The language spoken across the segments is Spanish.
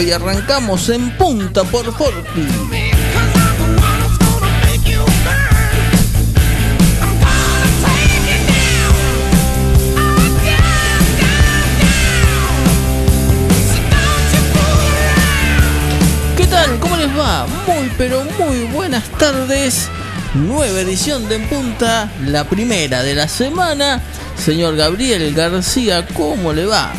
Y arrancamos en punta por Forti. ¿Qué tal? ¿Cómo les va? Muy pero muy buenas tardes. Nueva edición de En Punta, la primera de la semana Señor Gabriel García, ¿cómo le va?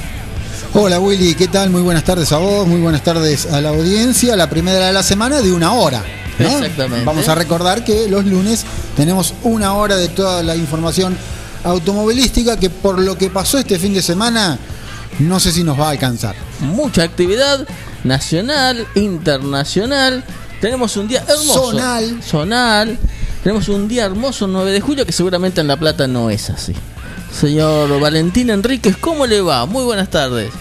Hola Willy, ¿qué tal? Muy buenas tardes a vos, muy buenas tardes a la audiencia. La primera de la semana de una hora. Exactamente. Vamos a recordar que los lunes tenemos una hora de toda la información automovilística que por lo que pasó este fin de semana no sé si nos va a alcanzar. Mucha actividad nacional, internacional. Tenemos un día hermoso. Zonal. Zonal. Tenemos un día hermoso 9 de julio que seguramente en La Plata no es así. Señor Valentín Enríquez, ¿cómo le va? Muy buenas tardes.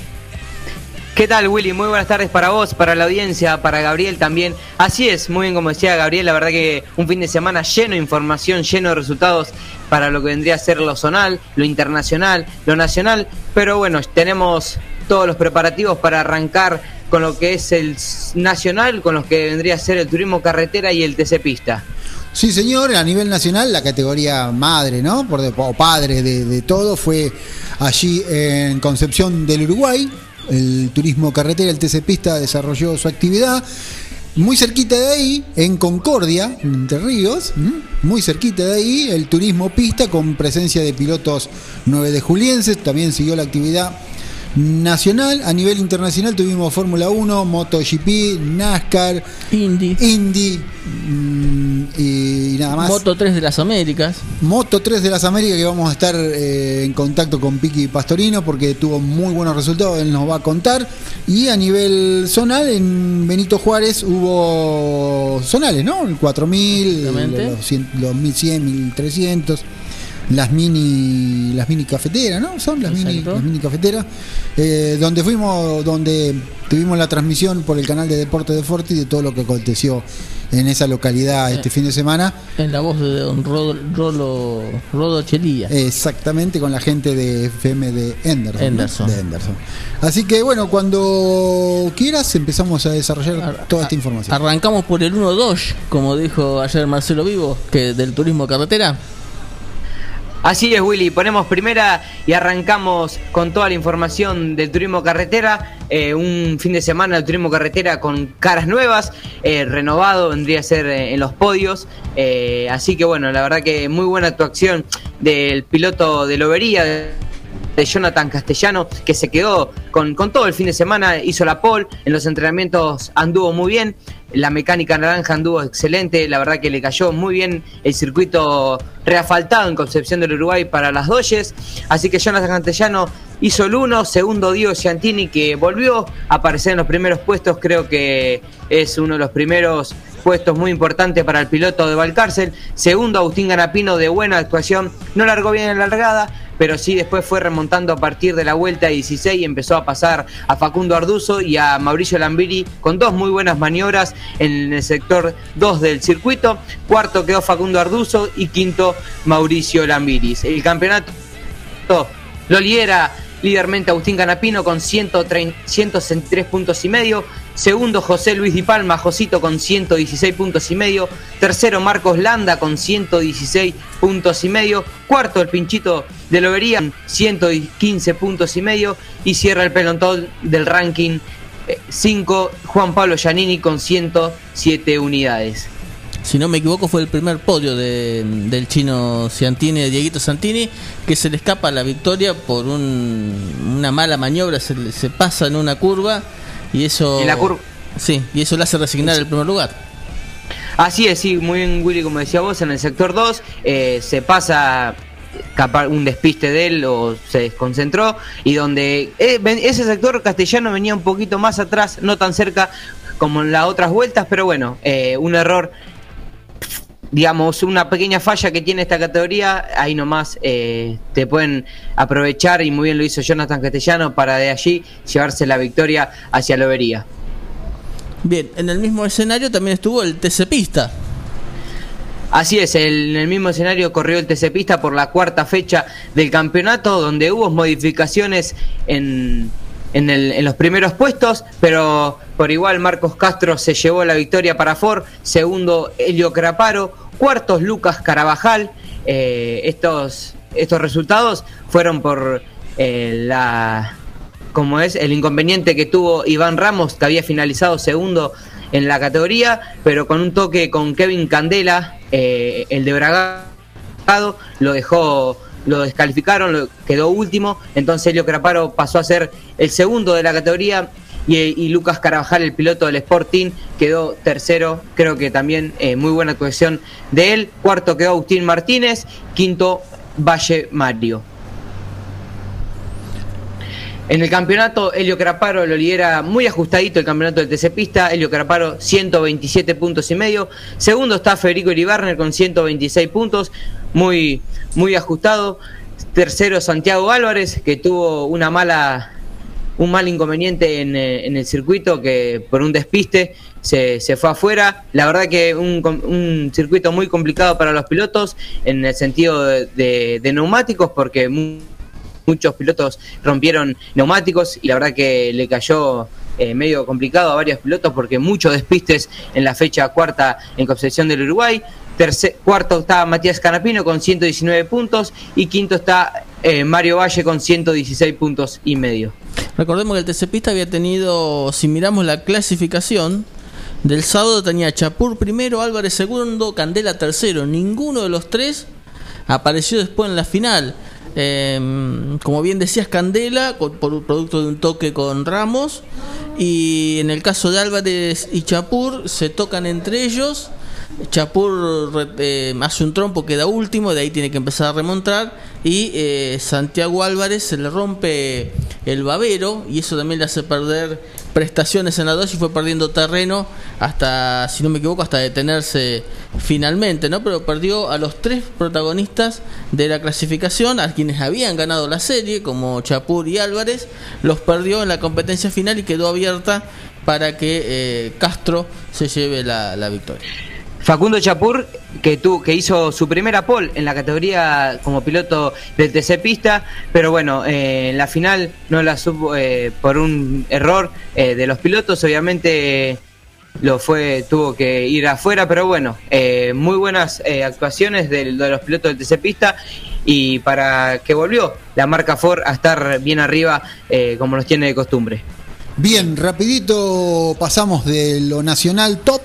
¿Qué tal, Willy? Muy buenas tardes para vos, para la audiencia, para Gabriel también. Así es, muy bien como decía Gabriel, la verdad que un fin de semana lleno de información, lleno de resultados para lo que vendría a ser lo zonal, lo internacional, lo nacional. Pero bueno, tenemos todos los preparativos para arrancar con lo que es el nacional, con lo que vendría a ser el turismo carretera y el TC Pista. Sí, señor, a nivel nacional la categoría madre, ¿no? Por o padre de, todo fue allí en Concepción del Uruguay. El turismo carretera, el TC Pista desarrolló su actividad. Muy cerquita de ahí, en Concordia, Entre Ríos, muy cerquita de ahí, el turismo pista con presencia de pilotos 9 de julienses, también siguió la actividad nacional. A nivel internacional tuvimos Fórmula 1, MotoGP, NASCAR, Indy, Indy mm, y, nada más. Moto 3 de las Américas. Moto 3 de las Américas que vamos a estar eh, en contacto con Piki Pastorino porque tuvo muy buenos resultados, él nos va a contar. Y a nivel zonal, en Benito Juárez hubo zonales, ¿no? El 4000, los, los 1100, 1300 las mini las mini cafeteras, ¿no? Son las mini, las mini cafeteras, eh, donde fuimos, donde tuvimos la transmisión por el canal de Deporte de Forti de todo lo que aconteció en esa localidad este fin de semana. En la voz de don Rolo, Rodo Chelía. Exactamente, con la gente de FM de Henderson. De Henderson. Así que bueno, cuando quieras empezamos a desarrollar toda esta información. Arrancamos por el 1-2, como dijo ayer Marcelo Vivo, que del turismo carretera. Así es, Willy. Ponemos primera y arrancamos con toda la información del turismo carretera. Eh, un fin de semana de turismo carretera con caras nuevas, eh, renovado, vendría a ser eh, en los podios. así que bueno, la verdad que muy buena actuación del piloto de Lobería de Jonathan Castellano, que se quedó con, con, todo el fin de semana, hizo la pole, en los entrenamientos anduvo muy bien, la mecánica naranja anduvo excelente, la verdad que le cayó muy bien el circuito reafaltado en Concepción del Uruguay para las Doyes. Así que Jonathan Cantellano hizo el uno, segundo Diego Ciantini que volvió a aparecer en los primeros puestos, creo que es uno de los primeros puestos muy importantes para el piloto de Valcárcel. Segundo, Agustín Ganapino de buena actuación, no largó bien en la largada, pero sí después fue remontando a partir de la vuelta 16 y empezó a pasar a Facundo Arduzo y a Mauricio Lambiri con dos muy buenas maniobras en el sector 2 del circuito. Cuarto quedó Facundo Arduzo y quinto Mauricio Lambiris. El campeonato lo lidera lídermente Agustín Canapino con 163 puntos y medio. Segundo, José Luis Di Palma, Josito con 116 puntos y medio. Tercero, Marcos Landa con 116 puntos y medio. Cuarto, el Pinchito de Lobería con 115 puntos y medio. Y cierra el pelotón del ranking 5 Juan Pablo Giannini con 107 unidades. Si no me equivoco, fue el primer podio de- del chino Ciantini, de Dieguito Santini, que se le escapa la victoria por un- una mala maniobra, se, le- se pasa en una curva y eso. La curva. Sí, y eso le hace resignar el primer lugar. Así es, sí, muy bien Willy, como decía vos, en el sector 2 eh, se pasa un despiste de él o se desconcentró y donde eh, ese sector castellano venía un poquito más atrás, no tan cerca como en las otras vueltas, pero bueno, eh, un error, digamos, una pequeña falla que tiene esta categoría, ahí nomás eh, te pueden aprovechar y muy bien lo hizo Jonathan Castellano para de allí llevarse la victoria hacia Lobería. Bien, en el mismo escenario también estuvo el TC Pista. Así es, el- en el mismo escenario corrió el TC Pista por la cuarta fecha del campeonato, donde hubo modificaciones en, en, el- en los primeros puestos, pero por igual Marcos Castro se llevó la victoria para Ford, segundo Helio Craparo, cuartos Lucas Carabajal. Eh, estos, estos resultados fueron por eh, la como es el inconveniente que tuvo Iván Ramos, que había finalizado segundo en la categoría, pero con un toque con Kevin Candela, eh, el de Bragado, lo dejó, lo descalificaron, lo, quedó último, entonces Helio Craparo pasó a ser el segundo de la categoría y, y Lucas Carabajal, el piloto del Sporting, quedó tercero, creo que también eh, muy buena actuación de él, cuarto quedó Agustín Martínez, quinto Valle Mario. En el campeonato, Helio Craparo lo lidera muy ajustadito el campeonato del TC Pista. Helio Craparo, 127 puntos y medio. Segundo está Federico Iribarner con 126 puntos, muy, muy ajustado. Tercero, Santiago Álvarez, que tuvo una mala, un mal inconveniente en, eh, en el circuito, que por un despiste se, se fue afuera. La verdad que un, un circuito muy complicado para los pilotos en el sentido de, de- neumáticos, porque mu- muchos pilotos rompieron neumáticos y la verdad que le cayó eh, medio complicado a varios pilotos porque muchos despistes en la fecha cuarta en Concepción del Uruguay. Terce- cuarto está Matías Canapino con 119 puntos y quinto está eh, Mario Valle con 116 puntos y medio. Recordemos que el TC Pista había tenido, si miramos la clasificación, del sábado tenía Chapur primero, Álvarez segundo, Candela tercero. Ninguno de los tres apareció después en la final. Eh, como bien decías, Candela, con- por producto de un toque con Ramos. Y en el caso de Álvarez y Chapur, se tocan entre ellos. Chapur eh, hace un trompo, queda último, de ahí tiene que empezar a remontar. Y eh, Santiago Álvarez se le rompe el babero y eso también le hace perder prestaciones en la 2 y fue perdiendo terreno hasta, si no me equivoco, hasta detenerse finalmente, ¿no? Pero perdió a los tres protagonistas de la clasificación, a quienes habían ganado la serie, como Chapur y Álvarez, los perdió en la competencia final y quedó abierta para que eh, Castro se lleve la, la victoria. Facundo Chapur, que, tu, que hizo su primera pole en la categoría como piloto del TC Pista, pero bueno, eh, en la final no la supo eh, por un error eh, de los pilotos, obviamente eh, lo fue, tuvo que ir afuera, pero bueno, eh, muy buenas eh, actuaciones del- de, los pilotos del TC Pista y para que volvió la marca Ford a estar bien arriba eh, como nos tiene de costumbre. Bien, rapidito pasamos de lo nacional top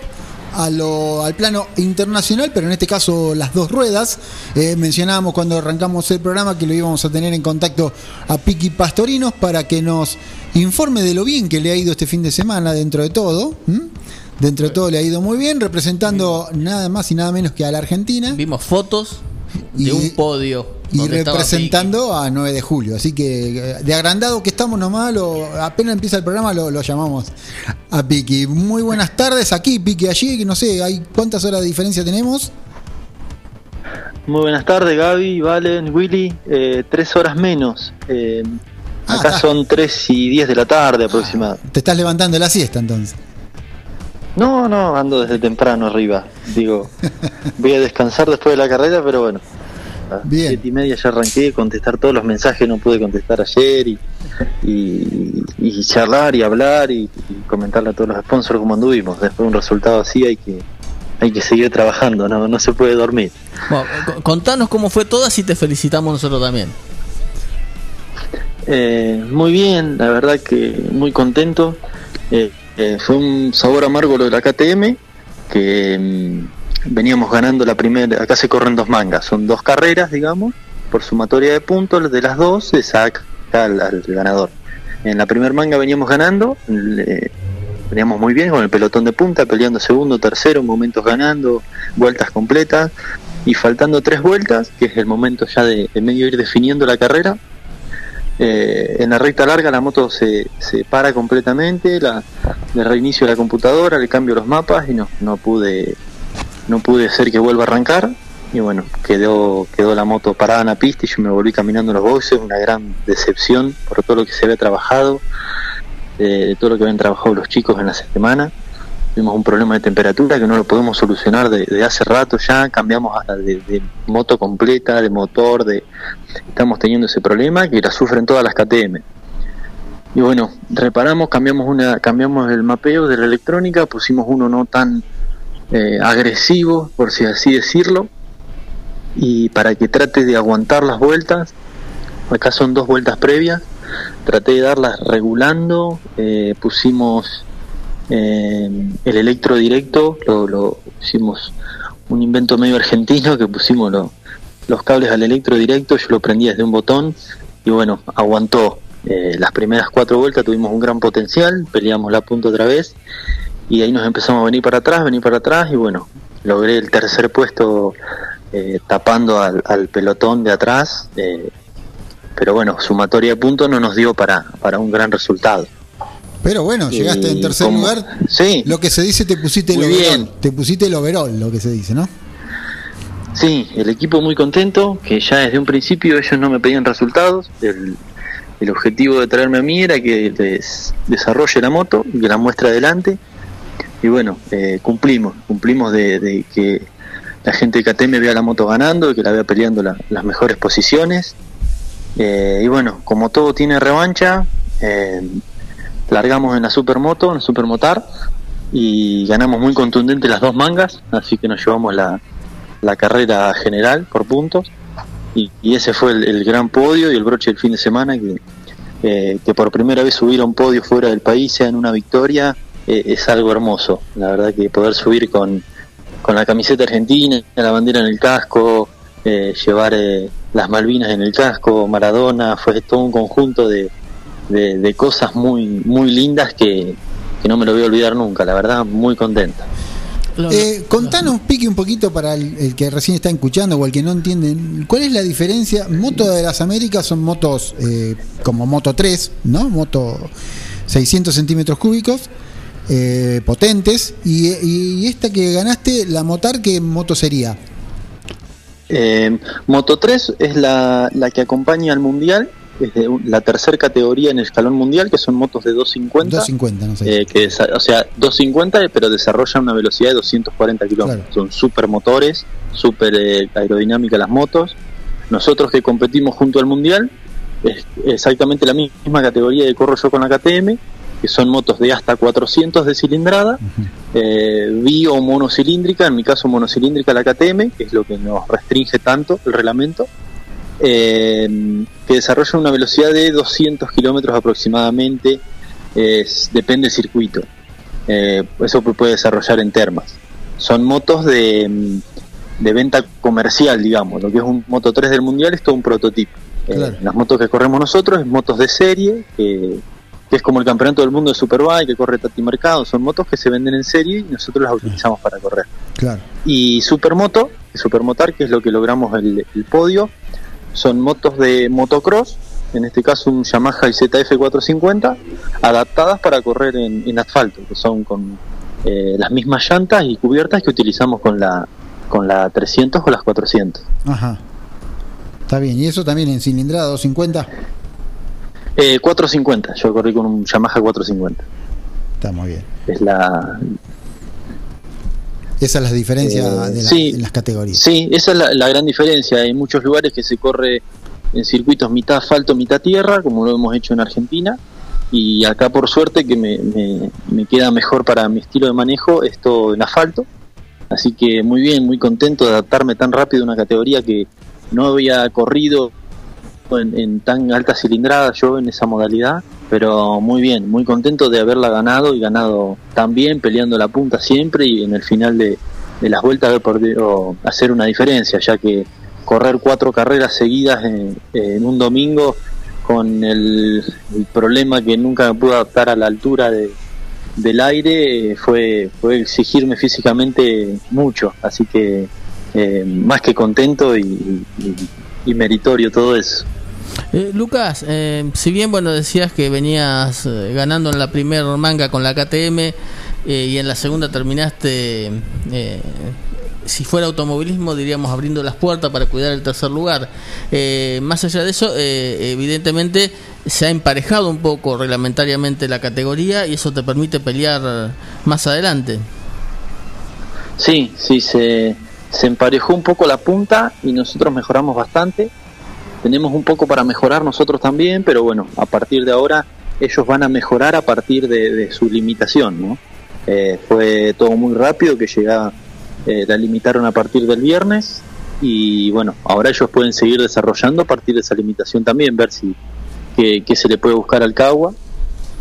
a lo, al plano internacional, pero en este caso las dos ruedas. Eh, mencionábamos cuando arrancamos el programa que lo íbamos a tener en contacto a Piqui Pastorinos para que nos informe de lo bien que le ha ido este fin de semana dentro de todo. Dentro de todo le ha ido muy bien, representando nada más y nada menos que a la Argentina Vimos fotos de Y- un podio. y representando a 9 de julio. Así que de agrandado que estamos nomás, lo- apenas empieza el programa lo, lo llamamos a Piki. Muy buenas tardes aquí, Piki, allí, que no sé, hay ¿cuántas horas de diferencia tenemos? Muy buenas tardes, Gaby, Valen, Willy. Eh, tres horas menos. Eh, Ah, acá está. son tres y diez de la tarde aproximadamente. Te estás levantando la siesta entonces. No, no, ando desde temprano arriba. Digo, voy a descansar después de la carrera, pero bueno. A las Bien. siete y media ya arranqué, contestar todos los mensajes, no pude contestar ayer y, y, y charlar y hablar y, y comentarle a todos los sponsors cómo anduvimos. Después de un resultado así hay que hay que seguir trabajando, no, no se puede dormir. Bueno, co- contanos cómo fue todas y te felicitamos nosotros también. Eh, muy bien, la verdad que muy contento. Eh, eh, fue un sabor amargo lo de la KTM, que mm, veníamos ganando la primera, acá se corren dos mangas, son dos carreras, digamos, por sumatoria de puntos, de las dos se saca al, ganador. En la primera manga veníamos ganando, le- veníamos muy bien con el pelotón de punta, peleando segundo, tercero, momentos ganando, vueltas completas, y faltando tres vueltas, que es el momento ya de medio ir definiendo la carrera, eh, en la recta larga la moto se, se para completamente, la, le reinicio la computadora, le cambio los mapas y no, no pude no pude hacer que vuelva a arrancar y bueno, quedó quedó la moto parada en la pista y yo me volví caminando los boxes, una gran decepción por todo lo que se había trabajado, eh, todo lo que habían trabajado los chicos en la semana. Tuvimos un problema de temperatura que no lo podemos solucionar de, de hace rato ya, cambiamos hasta de, de moto completa, de motor, de estamos teniendo ese problema que la sufren todas las KTM. Y bueno, reparamos, cambiamos una, cambiamos el mapeo de la electrónica, pusimos uno no tan eh, agresivo, por si así decirlo, y para que trate de aguantar las vueltas, acá son dos vueltas previas, traté de darlas regulando, eh, pusimos eh, el electro directo, lo, lo hicimos un invento medio argentino que pusimos lo- los cables al electro directo, yo lo prendí desde un botón y bueno, aguantó. Eh, las primeras cuatro vueltas tuvimos un gran potencial, peleamos la punta otra vez y ahí nos empezamos a venir para atrás, venir para atrás y bueno, logré el tercer puesto eh, tapando al, al pelotón de atrás, eh, pero bueno, sumatoria de puntos no nos dio para, para un gran resultado. Pero bueno, llegaste en Y tercer lugar. Sí, Lo que se dice, te pusiste el Muy overall. bien. Te pusiste el overall, lo que se dice, ¿no? Sí, el equipo muy contento, que ya desde un principio ellos no me pedían resultados. El, el objetivo de traerme a mí era que desarrolle la moto, que la muestre adelante. Y bueno, eh, cumplimos, cumplimos de, de que la gente de KTM vea la moto ganando, que la vea peleando la- las mejores posiciones. Eh, y bueno, como todo tiene revancha, eh, largamos en la supermoto, en la supermotar, y ganamos muy contundente las dos mangas, así que nos llevamos la, la carrera general por puntos. Y, ese fue el, el gran podio y el broche del fin de semana que, eh, que por primera vez subir a un podio fuera del país sea en una victoria eh, es algo hermoso. La verdad que poder subir con, con la camiseta argentina la bandera en el casco eh, llevar eh, las Malvinas en el casco Maradona fue todo un conjunto de, de, de cosas muy muy lindas que, que no me lo voy a olvidar nunca la verdad muy contenta Eh, contanos, Pique, un poquito para el, el que recién está escuchando o el que no entiende. ¿Cuál es la diferencia? Moto de las Américas son motos eh, como Moto 3, ¿no? Moto 600 centímetros cúbicos, eh, potentes. Y, y esta que ganaste, la Motar, ¿qué moto sería? Eh, Moto 3 es la, la que acompaña al mundial, es de un- la tercera categoría en el escalón mundial, que son motos de 250. 250, no sé. eh, que o sea, 250, pero desarrollan una velocidad de 240 kilómetros. Claro. Son super motores, super eh, aerodinámica las motos. Nosotros que competimos junto al mundial, es exactamente la misma categoría que corro yo con la KTM, que son motos de hasta 400 de cilindrada, eh, bi o monocilíndrica, en mi caso monocilíndrica la KTM, que es lo que nos restringe tanto el reglamento, eh, que desarrolla una velocidad de 200 kilómetros aproximadamente, es- depende del circuito. Eh, eso puede desarrollar en termas. Son motos de, mm, de venta comercial, digamos. Lo que es un Moto 3 del Mundial es todo un prototipo. Eh, las motos que corremos nosotros es motos de serie, que, que es como el campeonato del mundo de Superbike que corre Tati Mercado. Son motos que se venden en serie y nosotros las utilizamos para correr Claro. y Supermoto, Supermotar, que es lo que logramos el, el podio, son motos de motocross, en este caso un Yamaha ZF 450, adaptadas para correr en, en asfalto, que son con eh, las mismas llantas y cubiertas que utilizamos con la con la 300 o las 400. Ajá. Está bien. ¿Y eso también en cilindrada 250? Eh, 450, yo corrí con un Yamaha 450. Está muy bien. Es la, Esa es la diferencia Eh, de la- sí. en las categorías. Sí, esa es la, la gran diferencia. Hay muchos lugares que se corre en circuitos mitad asfalto, mitad tierra, como lo hemos hecho en Argentina. Y acá, por suerte, que me, me- me queda mejor para mi estilo de manejo, esto en asfalto. Así que muy bien, muy contento de adaptarme tan rápido a una categoría que no había corrido en, tan alta cilindrada yo en esa modalidad, pero muy bien, muy contento de haberla ganado y ganado tan bien, peleando la punta siempre y en el final de, de las vueltas haber podido hacer una diferencia, ya que correr cuatro carreras seguidas en, un domingo con el, el problema que nunca me pude adaptar a la altura de, del aire eh, fue, fue exigirme físicamente mucho, así que eh, más que contento y, y- y meritorio todo eso. Eh, Lucas, eh, si bien bueno decías que venías eh, ganando en la primera manga con la KTM eh, y en la segunda terminaste, eh, si fuera automovilismo diríamos abriendo las puertas para cuidar el tercer lugar. Más allá de eso, evidentemente se ha emparejado un poco reglamentariamente la categoría y eso te permite pelear más adelante. Sí, sí, se, se emparejó un poco la punta y nosotros mejoramos bastante. Tenemos un poco para mejorar nosotros también, pero bueno, a partir de ahora ellos van a mejorar a partir de, su limitación. Eh, fue todo muy rápido, que llegaba, eh, la limitaron a partir del viernes y bueno, ahora ellos pueden seguir desarrollando a partir de esa limitación también, ver si qué se le puede buscar al Cagua.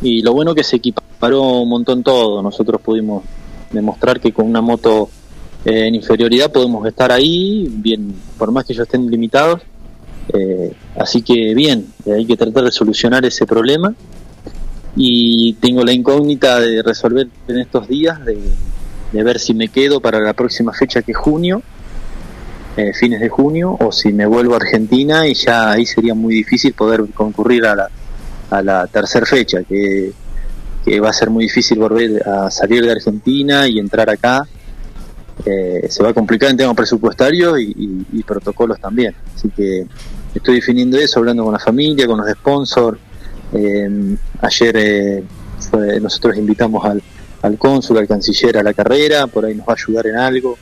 Y lo bueno que se equiparó un montón todo, nosotros pudimos demostrar que con una moto eh, en inferioridad podemos estar ahí, bien, por más que ellos estén limitados. Eh, así que bien, eh, hay que tratar de solucionar ese problema. Y tengo la incógnita de resolver en estos días, de, ver si me quedo para la próxima fecha que es junio, eh, fines de junio, o si me vuelvo a Argentina y ya ahí sería muy difícil poder concurrir a la, a la tercera fecha, que, que va a ser muy difícil volver a salir de Argentina y entrar acá. Eh, se va a complicar en temas presupuestarios y protocolos también. Así que estoy definiendo eso, hablando con la familia, con los sponsors. Eh, ayer eh, fue- nosotros invitamos al, al cónsul, al canciller a la carrera, por ahí nos va a ayudar en algo.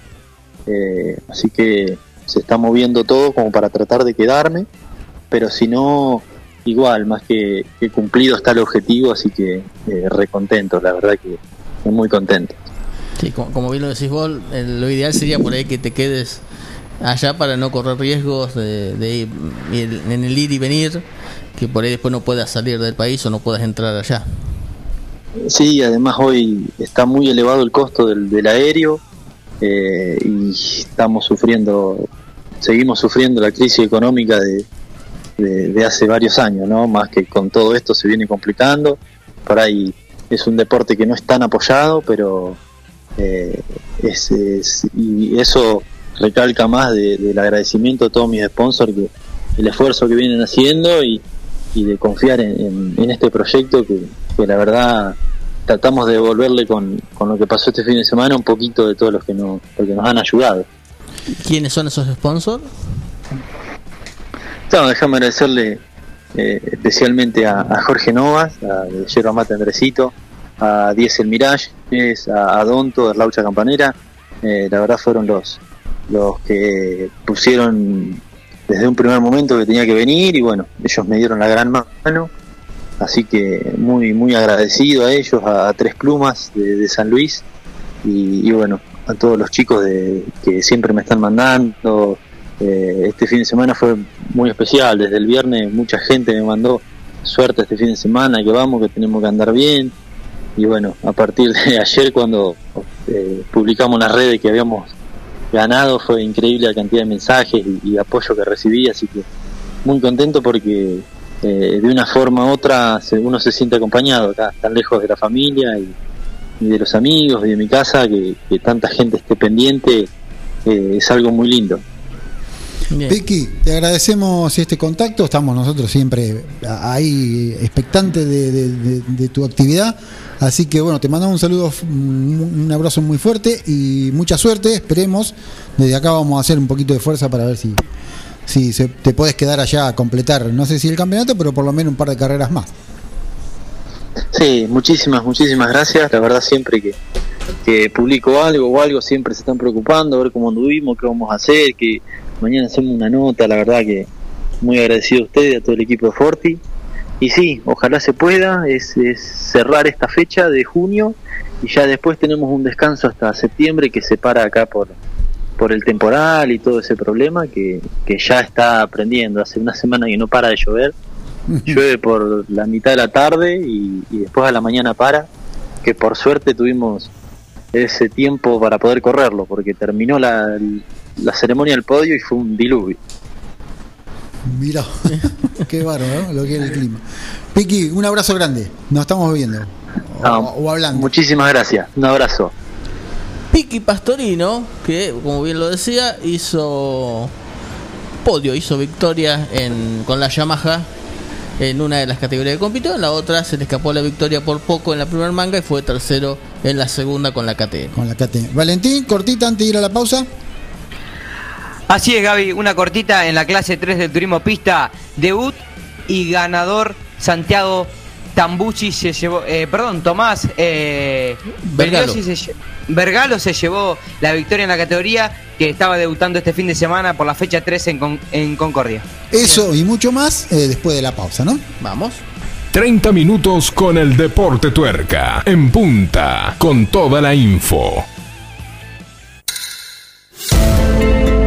Eh, así que se está moviendo todo como para tratar de quedarme, pero si no, igual, más que, que cumplido está el objetivo, así que eh, recontento, la verdad que muy contento. Sí, como, bien lo decís vos, lo ideal sería por ahí que te quedes allá para no correr riesgos de, ir- en el ir y venir, que por ahí después no puedas salir del país o no puedas entrar allá. Sí, además hoy está muy elevado el costo del, del aéreo eh, y estamos sufriendo, seguimos sufriendo la crisis económica de, de, de hace varios años, ¿no? Más que con todo esto se viene complicando. Por ahí es un deporte que no es tan apoyado, pero eh, es, es- y eso recalca más de- del agradecimiento a todos mis sponsors que el esfuerzo que vienen haciendo y, y de confiar en, en- en este proyecto que, que la verdad tratamos de devolverle con, con lo que pasó este fin de semana un poquito de todos los que, no, los que nos han ayudado. ¿Quiénes son esos sponsors? No, déjame agradecerle eh, especialmente a, a Jorge Novas, a Yerba Mate Andresito, a Diesel Mirage, a, a Donto, a Laucha Campanera. Eh, la verdad fueron los, los que pusieron desde un primer momento que tenía que venir y bueno, ellos me dieron la gran mano. Así que muy muy agradecido a ellos, a, Tres Plumas de, San Luis y, bueno, a todos los chicos de, que siempre me están mandando, eh, este fin de semana fue muy especial. Desde el viernes mucha gente me mandó suerte este fin de semana, que vamos, que tenemos que andar bien. Y bueno, a partir de ayer cuando eh, publicamos las redes que habíamos ganado, fue increíble la cantidad de mensajes y, y apoyo que recibí. Así que muy contento porque eh, de una forma u otra se- uno se siente acompañado acá, tan lejos de la familia y, y de los amigos y de mi casa, que, que tanta gente esté pendiente, eh, es algo muy lindo. Bien. Vicky, te agradecemos este contacto. Estamos nosotros siempre ahí expectantes de, de- de- de tu actividad. Así que bueno, te mandamos un saludo, un abrazo muy fuerte y mucha suerte. Esperemos. Desde acá vamos a hacer un poquito de fuerza para ver si, si se- te puedes quedar allá a completar, no sé si el campeonato, pero por lo menos un par de carreras más. Sí, muchísimas, muchísimas gracias. La verdad siempre que, que publico algo o algo siempre se están preocupando, a ver cómo anduvimos, qué vamos a hacer, que mañana hacemos una nota, la verdad que muy agradecido a ustedes, a todo el equipo de Forti. Y sí, ojalá se pueda, es, es cerrar esta fecha de junio y ya después tenemos un descanso hasta septiembre que se para acá por, por el temporal y todo ese problema que, que ya está aprendiendo. Hace una semana que no para de llover. Llueve por la mitad de la tarde y, y después a la mañana para. Que por suerte tuvimos ese tiempo para poder correrlo, porque terminó la, la ceremonia del podio y fue un diluvio. Mira, qué bárbaro, ¿no? Lo que es el clima. Piqui, un abrazo grande. Nos estamos viendo. O, No, o hablando. Muchísimas gracias. Un abrazo. Piki Pastorino, que como bien lo decía, hizo podio, hizo victoria en, con la Yamaha en una de las categorías que compitió, en la otra se le escapó la victoria por poco en la primera manga y fue tercero en la segunda con la KTM. Con la KT. Valentín, cortita antes de ir a la pausa. Así es, Gaby, una cortita en la clase 3 del turismo pista, debut y ganador Santiago Tambucci se llevó, eh, perdón, Tomás eh, Vergalo. Berliosi se lle- Vergalo se llevó la victoria en la categoría que estaba debutando este fin de semana por la fecha 13 en, Con- en Concordia. Eso y mucho más eh, después de la pausa, ¿no? Vamos. 30 minutos con el deporte tuerca. En punta. Con toda la info.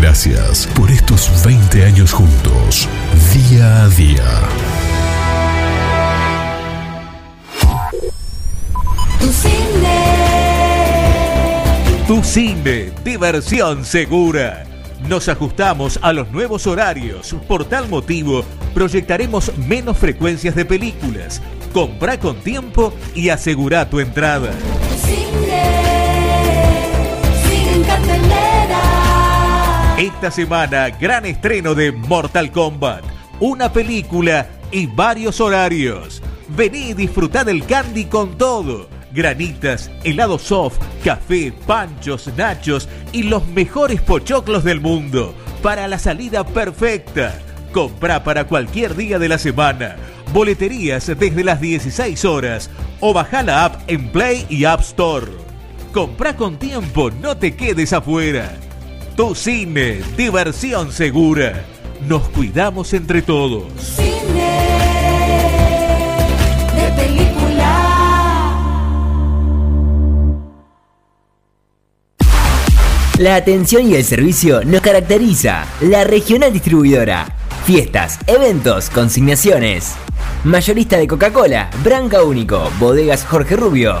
Gracias por estos 20 años juntos, día a día. Tu cine. Tu cine, diversión segura. Nos ajustamos a los nuevos horarios. Por tal motivo, proyectaremos menos frecuencias de películas. Compra con tiempo y asegura tu entrada. Tu cine. Esta semana, gran estreno de Mortal Kombat. Una película y varios horarios. Vení y disfrutá del candy con todo. Granitas, helado soft, café, panchos, nachos y los mejores pochoclos del mundo. Para la salida perfecta. Comprá para cualquier día de la semana. Boleterías desde las 16 horas. O bajá la app en Play y App Store. Comprá con tiempo, no te quedes afuera. Tu cine, diversión segura. Nos cuidamos entre todos. Cine. De película. La atención y el servicio nos caracteriza. La regional distribuidora. Fiestas, eventos, consignaciones. Mayorista de Coca-Cola, Branca Único, Bodegas Jorge Rubio,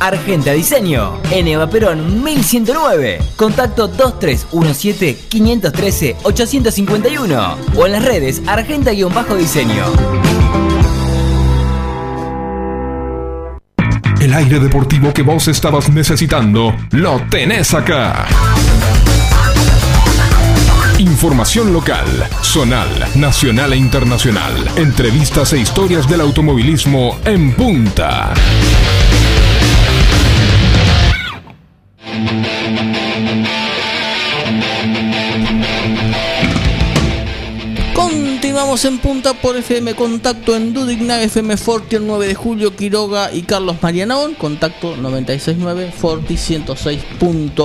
Argenta Diseño. En Eva Perón 1109. Contacto 2317-513-851. O en las redes Argenta-Diseño. El aire deportivo que vos estabas necesitando, lo tenés acá. Información local, zonal, nacional e internacional. Entrevistas e historias del automovilismo en punta. Continuamos en punta por FM Contacto en Dudignac, FM Forti el 9 de julio, Quiroga y Carlos Marianaón. Contacto 969 Forti 106.9.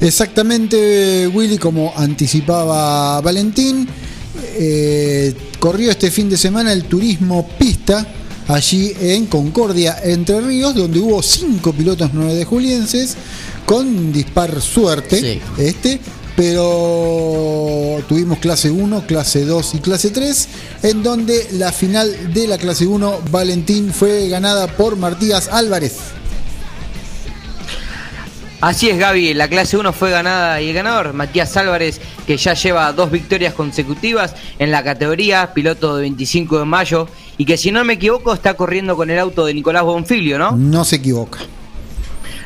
Exactamente, Willy, como anticipaba Valentín, eh, corrió este fin de semana el turismo pista allí en Concordia, Entre Ríos, donde hubo cinco pilotos 9 de julienses con dispar suerte. Sí. Este, pero tuvimos clase 1, clase 2 y clase 3, en donde la final de la clase 1, Valentín, fue ganada por Martías Álvarez. Así es, Gaby. La clase 1 fue ganada y el ganador, Matías Álvarez, que ya lleva dos victorias consecutivas en la categoría, piloto de 25 de mayo, y que si no me equivoco está corriendo con el auto de Nicolás Bonfilio, ¿no? No se equivoca.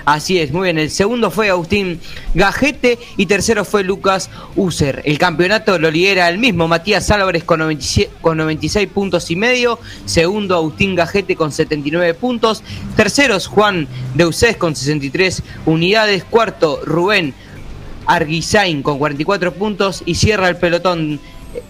Así es, muy bien. El segundo fue Agustín Gajete y tercero fue Lucas User. El campeonato lo lidera el mismo Matías Álvarez con 97 con 96 puntos y medio. Segundo Agustín Gajete con 79 puntos. Terceros Juan Deusés con 63 unidades. Cuarto Rubén Arguizain con 44 puntos y cierra el pelotón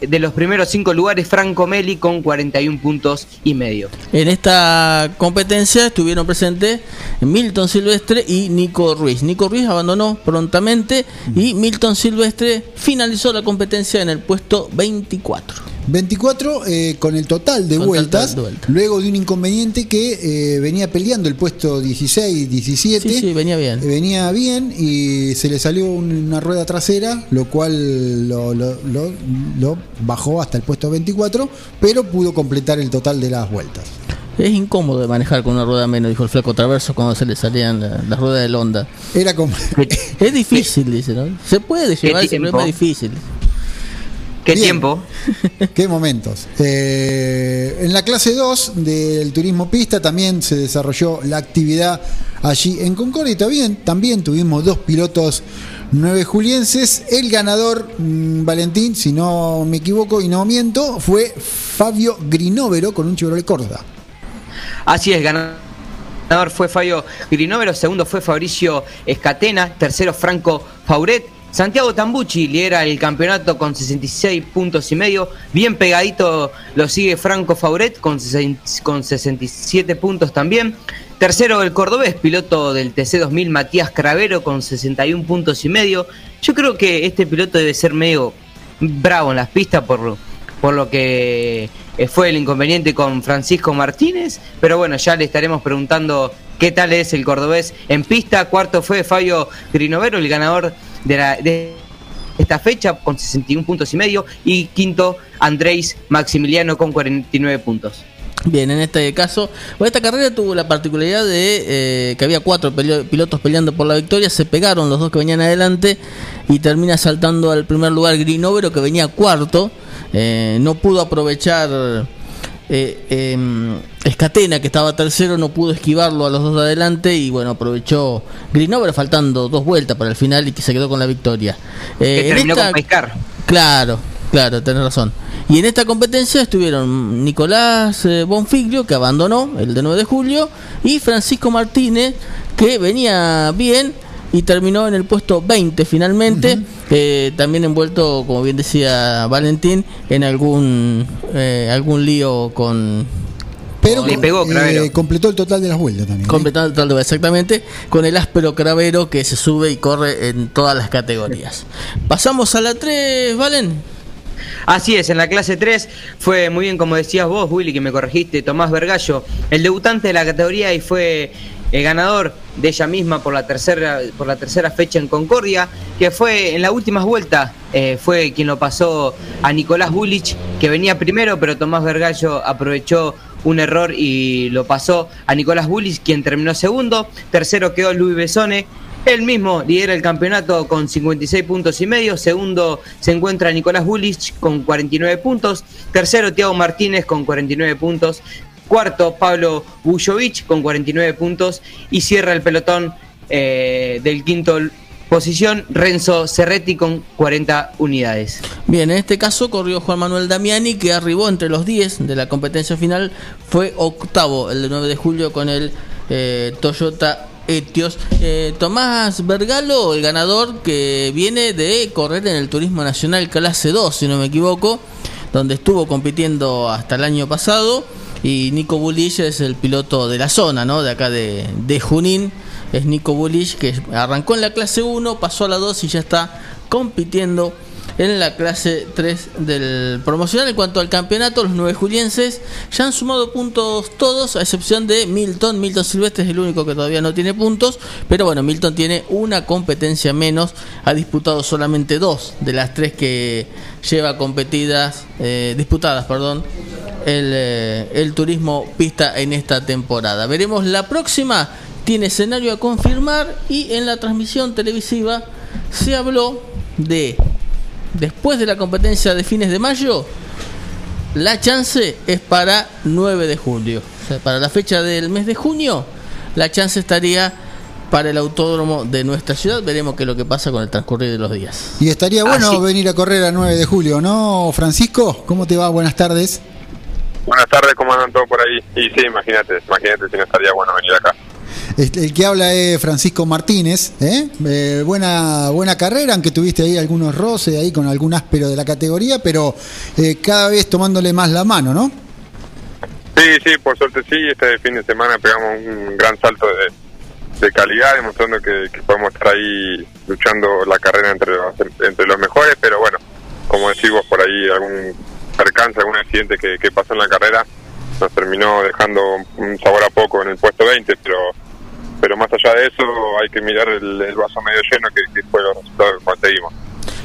de los primeros cinco lugares Franco Meli con 41 puntos y medio. En esta competencia estuvieron presentes Milton Silvestre y Nico Ruiz. Nico Ruiz abandonó prontamente y Milton Silvestre finalizó la competencia en el puesto 24. 24 eh, con el total de Con vueltas, total de vueltas. luego de un inconveniente que eh, venía peleando el puesto 16, 17. Sí, sí, venía bien. Eh, Venía bien y se le salió un- una rueda trasera, lo cual lo, lo- lo- lo bajó hasta el puesto 24, pero pudo completar el total de las vueltas. Es incómodo de manejar con una rueda menos, dijo el flaco Traverso cuando se le salían la- las ruedas del Honda. Era como... Es difícil, dice, ¿no? Se puede llevar, tiempo? pero es muy difícil. ¿Qué Bien. tiempo? Qué momentos. Eh, en la clase 2 del turismo pista también se desarrolló la actividad allí en Concordia y también, también tuvimos dos pilotos nueve julienses. El ganador, mm, Valentín, si no me equivoco y no miento, fue Fabio Grinovero con un Chevrolet Corsa. Así es, ganador fue Fabio Grinovero, segundo fue Fabricio Escatena, tercero Franco Fauret. Santiago Tambucci lidera el campeonato con 66 puntos y medio. Bien pegadito lo sigue Franco Fauret con, 60 con 67 puntos también. Tercero el cordobés, piloto del TC2000 Matías Cravero con 61 puntos y medio. Yo creo que este piloto debe ser medio bravo en las pistas por, por lo que eh, fue el inconveniente con Francisco Martínez, pero bueno, ya le estaremos preguntando qué tal es el cordobés en pista. Cuarto fue Fabio Grinovero, el ganador de, la, de esta fecha con 61 puntos y medio, y quinto Andrés Maximiliano con 49 puntos. Bien, en este caso, bueno, esta carrera tuvo la particularidad de eh, que había cuatro pilotos peleando por la victoria, se pegaron los dos que venían adelante y termina saltando al primer lugar Grinovero que venía cuarto, eh, no pudo aprovechar eh, em, Escatena que estaba tercero, no pudo esquivarlo a los dos de adelante y bueno, aprovechó Grinovero faltando dos vueltas para el final y que se quedó con la victoria. Eh, Que terminó esta- con Pescar. Claro, claro, tenés razón. Y en esta competencia estuvieron Nicolás eh, Bonfiglio, que abandonó el de 9 de julio, y Francisco Martínez, que venía bien y terminó en el puesto 20 finalmente, eh, también envuelto, como bien decía Valentín, en algún, eh, algún lío con... Pero Le pegó eh, Cravero. completó el total de las vueltas también. ¿eh? Completando el total de- exactamente, con el áspero cravero que se sube y corre en todas las categorías. Pasamos a la 3, Valen. Así es, en la clase 3 fue muy bien, como decías vos, Willy, que me corregiste, Tomás Vergallo, el debutante de la categoría y fue el ganador de ella misma por la tercera, por la tercera fecha en Concordia, que fue en las últimas vueltas, eh, fue quien lo pasó a Nicolás Bulich, que venía primero, pero Tomás Vergallo aprovechó un error y lo pasó a Nicolás Bulich, quien terminó segundo. Tercero quedó Luis Besone, él mismo lidera el campeonato con 56 puntos y medio. Segundo se encuentra Nicolás Bulich con 49 puntos. Tercero Tiago Martínez con 49 puntos. Cuarto Pablo Bujovic con 49 puntos. Y cierra el pelotón eh, del quinto posición Renzo Cerretti con 40 unidades. Bien, en este caso corrió Juan Manuel Damiani, que arribó entre los 10 de la competencia final. Fue octavo el de 9 de julio con el eh, Toyota Etios. Eh, Tomás Vergalo, el ganador que viene de correr en el Turismo Nacional Clase 2, si no me equivoco, donde estuvo compitiendo hasta el año pasado. Y Nico Bullich es el piloto de la zona, ¿no? De acá de, Junín. Es Nico Bullich que arrancó en la clase 1, pasó a la 2 y ya está compitiendo en la clase 3 del promocional. En cuanto al campeonato, los nueve julienses ya han sumado puntos todos, a excepción de Milton. Milton Silvestre es el único que todavía no tiene puntos, pero bueno, Milton tiene una competencia menos, ha disputado solamente dos de las tres que lleva competidas, eh, disputadas, perdón, el, eh, el turismo pista en esta temporada. Veremos la próxima, tiene escenario a confirmar y en la transmisión televisiva se habló de después de la competencia de fines de mayo, la chance es para 9 de julio. O sea, para la fecha del mes de junio, la chance estaría para el autódromo de nuestra ciudad. Veremos qué es lo que pasa con el transcurrir de los días. Y estaría bueno venir a correr a 9 de julio, ¿no, Francisco? ¿Cómo te va? Buenas tardes. Buenas tardes, ¿cómo andan todos por ahí? Y sí, imagínate, imagínate si no estaría bueno venir acá. El que habla es Francisco Martínez. ¿eh? Eh, buena, buena carrera, aunque tuviste ahí algunos roces ahí con algún áspero de la categoría, pero eh, cada vez tomándole más la mano, ¿no? Sí, sí, por suerte sí, este fin de semana pegamos un gran salto de, de calidad, demostrando que, que podemos estar ahí luchando la carrera entre los, entre los mejores, pero bueno, como decimos por ahí, algún percance, algún accidente que, que pasó en la carrera nos terminó dejando un sabor a poco en el puesto 20, pero pero más allá de eso hay que mirar el, el vaso medio lleno que, que fue los resultados que conseguimos.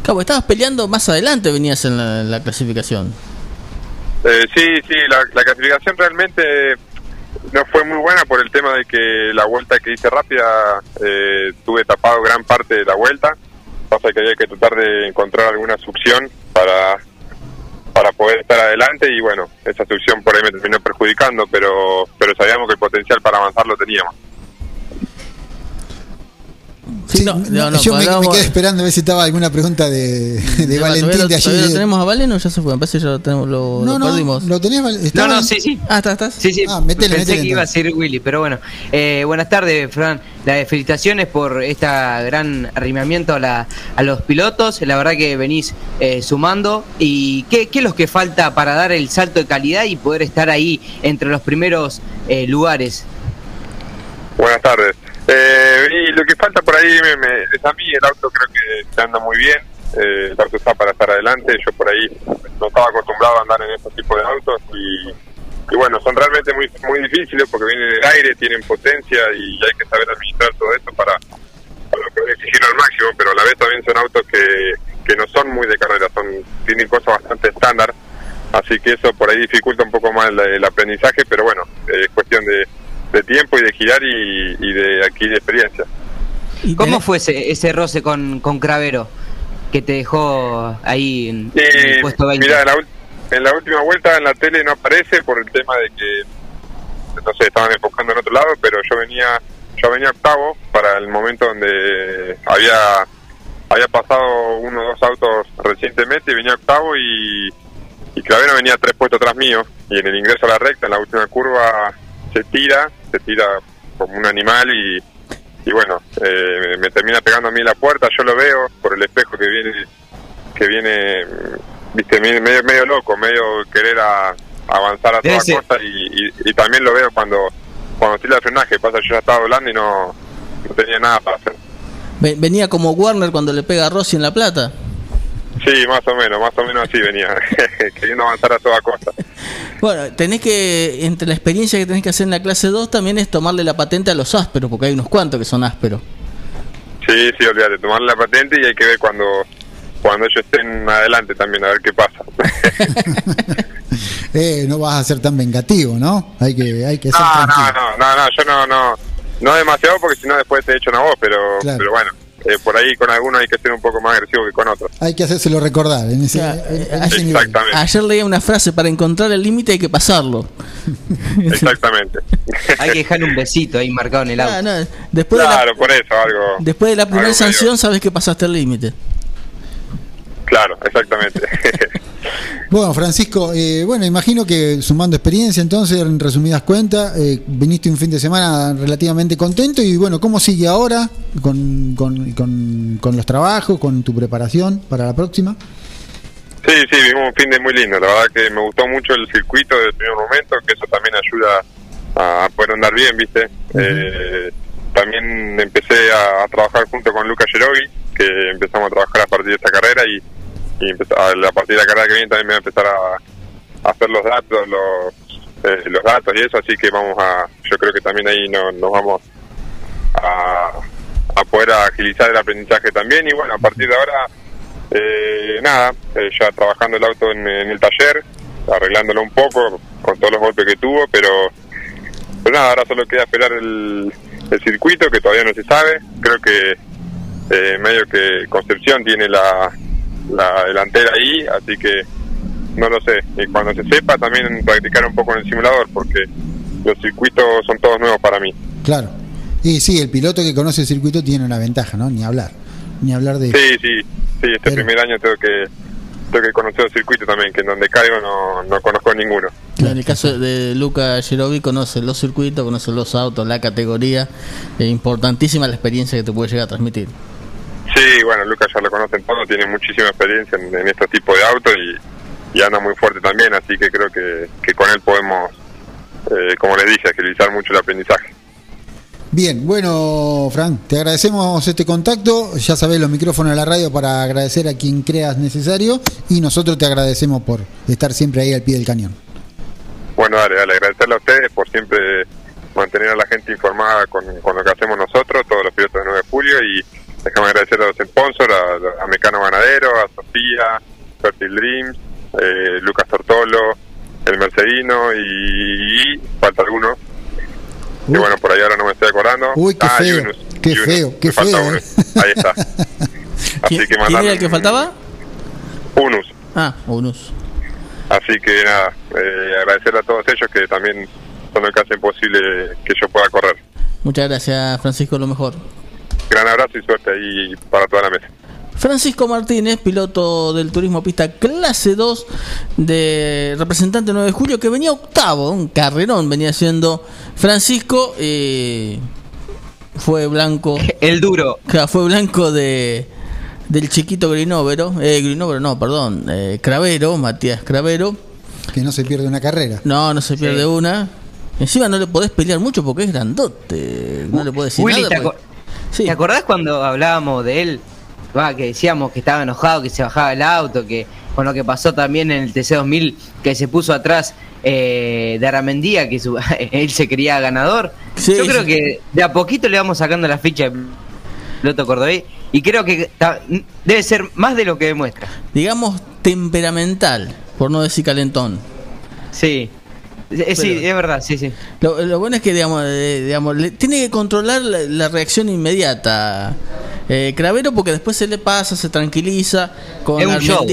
Cabo, estabas peleando más adelante, venías en la, en la clasificación. Eh, sí, sí, la, la clasificación realmente no fue muy buena por el tema de que la vuelta que hice rápida eh, tuve tapado gran parte de la vuelta. Pasa que había que tratar de encontrar alguna succión para para poder estar adelante y bueno, esa succión por ahí me terminó perjudicando, pero pero sabíamos que el potencial para avanzar lo teníamos. Sí, no, no, no, no, yo me, quedé esperando a ver si estaba alguna pregunta de, de ¿Todavía Valentín lo- de todavía lo allí. tenemos a Valen o ya se fue? Me parece que ya lo, tenemos, lo, No, lo no, perdimos. lo tenías. Val- No, no, sí, sí. Ah, ¿estás? estás? Sí, sí. Ah, metele, Pensé metele, que iba a ser Willy, pero bueno. Eh, buenas tardes, Fran. Las felicitaciones por esta gran arrimamiento a, la, a los pilotos. La verdad que venís eh, sumando. ¿Y qué, qué es lo que falta para dar el salto de calidad y poder estar ahí entre los primeros eh, lugares? Buenas tardes. Eh, y lo que falta por ahí me, es a mí, el auto creo que se anda muy bien. eh, el auto está para estar adelante, yo por ahí no estaba acostumbrado a andar en estos tipos de autos y, y bueno, son realmente muy muy difíciles porque vienen del aire, tienen potencia y hay que saber administrar todo esto para, para poder exigirlo al máximo, pero a la vez también son autos que, que no son muy de carrera, son tienen cosas bastante estándar, así que eso por ahí dificulta un poco más el, el aprendizaje, pero bueno, es cuestión de, de tiempo y de girar y, y de adquirir experiencia. ¿Cómo fue ese, ese roce con, con Cravero? Que te dejó ahí en, en el Eh, puesto 20. mira, en la, en la última vuelta en la tele no aparece por el tema de que, no sé, estaban enfocando en otro lado, pero yo venía yo venía octavo para el momento donde había había pasado uno o dos autos recientemente y venía octavo y, y Clavero venía tres puestos atrás mío y en el ingreso a la recta, en la última curva, se tira, se tira como un animal y, y bueno, eh, me termina pegando a mí en la puerta, yo lo veo por el espejo que viene que viene, viste, medio, medio, loco, medio querer a- avanzar a toda ser. costa y, y, y también lo veo cuando cuando tira el frenaje, pasa yo ya estaba volando y no, no tenía nada para hacer. Ve- Venía como Warner cuando le pega a Rossi en La Plata. Sí, más o menos, más o menos así venía, queriendo avanzar a toda costa. Bueno, tenés que, entre la experiencia que tenés que hacer en la clase 2 también es tomarle la patente a los ásperos, porque hay unos cuantos que son ásperos. Sí, sí, olvídate, tomarle la patente y hay que ver cuando cuando ellos estén adelante también, a ver qué pasa. Eh, no vas a ser tan vengativo, ¿no? Hay que, hay que ser No, no, no, no, no, yo no, no, no demasiado porque si no después te echan a vos, pero, Claro. pero bueno, eh, por ahí con algunos hay que ser un poco más agresivo que con otros. Hay que hacérselo recordar en ese, en- en ese nivel. Exactamente, Ayer leía una frase, para encontrar el límite hay que pasarlo. exactamente. Hay que dejarle un besito ahí marcado en el auto. No, después, de la, claro, por eso, algo, después de la primera medio- sanción sabes que pasaste el límite. claro, exactamente. Bueno, Francisco, eh, bueno, imagino que sumando experiencia, entonces, en resumidas cuentas, eh, viniste un fin de semana relativamente contento y bueno, ¿cómo sigue ahora con, con, con- con los trabajos, con tu preparación para la próxima? Sí, sí, vimos un fin de muy lindo. La verdad que me gustó mucho el circuito del primer momento, que eso también ayuda a poder andar bien, ¿viste? Eh, también empecé a, a trabajar junto con Luca Gerovi, que empezamos a trabajar a partir de esta carrera y, y a, partir de la carrera que viene también me voy a empezar a, hacer los datos, los, eh, los datos y eso, así que vamos a, yo creo que también ahí no- nos vamos a, a poder agilizar el aprendizaje también y bueno, a partir de ahora eh, nada, eh, ya trabajando el auto en, en el taller, arreglándolo un poco con todos los golpes que tuvo, pero, pero nada, ahora solo queda esperar el, el circuito que todavía no se sabe. Creo que eh, medio que Concepción tiene la, la delantera ahí, así que no lo sé. Y cuando se sepa también practicar un poco en el simulador, porque los circuitos son todos nuevos para mí. Claro. Y sí, el piloto que conoce el circuito tiene una ventaja, ¿no? Ni hablar. Ni hablar de... Sí, sí, sí, este primer año tengo que tengo que conocer el circuito también, que en donde caigo no, no conozco ninguno. En el caso de Luca Gerovi, conoce los circuitos, conoce los autos, la categoría. Es importantísima la experiencia que te puede llegar a transmitir. Sí, bueno, Lucas ya lo conocen todo, tiene muchísima experiencia en, en estos tipos de autos y, y anda muy fuerte también, así que creo que, que con él podemos, eh, como les dije, agilizar mucho el aprendizaje. Bien, bueno, Frank, te agradecemos este contacto. Ya sabés los micrófonos de la radio para agradecer a quien creas necesario y nosotros te agradecemos por estar siempre ahí al pie del cañón. Bueno, dale, dale, agradecerle a ustedes por siempre mantener a la gente informada con, con lo que hacemos nosotros, todos los pilotos de 9 de julio, y agradecer a los sponsors, a, a Mecano Ganadero, a Sofía, Fertil Dreams, eh, Lucas Tortolo, el Mercedino y, y falta alguno. Que bueno, por ahí ahora no me estoy acordando. Uy, qué Ah, feo, Yunus, qué Yunus, feo, qué feo, uno. eh. Ahí está. Así que ¿Quién era el que faltaba? Unus. Ah, Unus. Así que nada, eh, agradecerle a todos ellos que también son los que hacen posible que yo pueda correr. Muchas gracias, Francisco, lo mejor. Gran abrazo y suerte ahí para toda la mesa. Francisco Martínez, piloto del Turismo Pista Clase 2 de representante 9 de julio, que venía octavo, un carrerón venía siendo Francisco, eh, fue blanco. El duro. Fue blanco de del chiquito Grinovero, eh, Grinovero no, perdón, eh, Cravero, Matías Cravero. Que no se pierde una carrera. No, no se pierde una. Encima no le podés pelear mucho porque es grandote, no le podés decir Willy, nada. ¿te, porque- aco- ¿te acordás cuando hablábamos de él que decíamos que estaba enojado, que se bajaba el auto, que con lo que pasó también en el TC2000, que se puso atrás eh, de Aramendía, que su- él se creía ganador. Sí, Yo creo sí. que de a poquito le vamos sacando la ficha de piloto cordobés y creo que debe ser más de lo que demuestra. Digamos temperamental, por no decir calentón. Sí, Eh, sí, es verdad, sí, sí. Lo, lo bueno es que, digamos, eh, digamos le- tiene que controlar la, la reacción inmediata. Eh, Cravero porque después se le pasa, se tranquiliza. Con un show,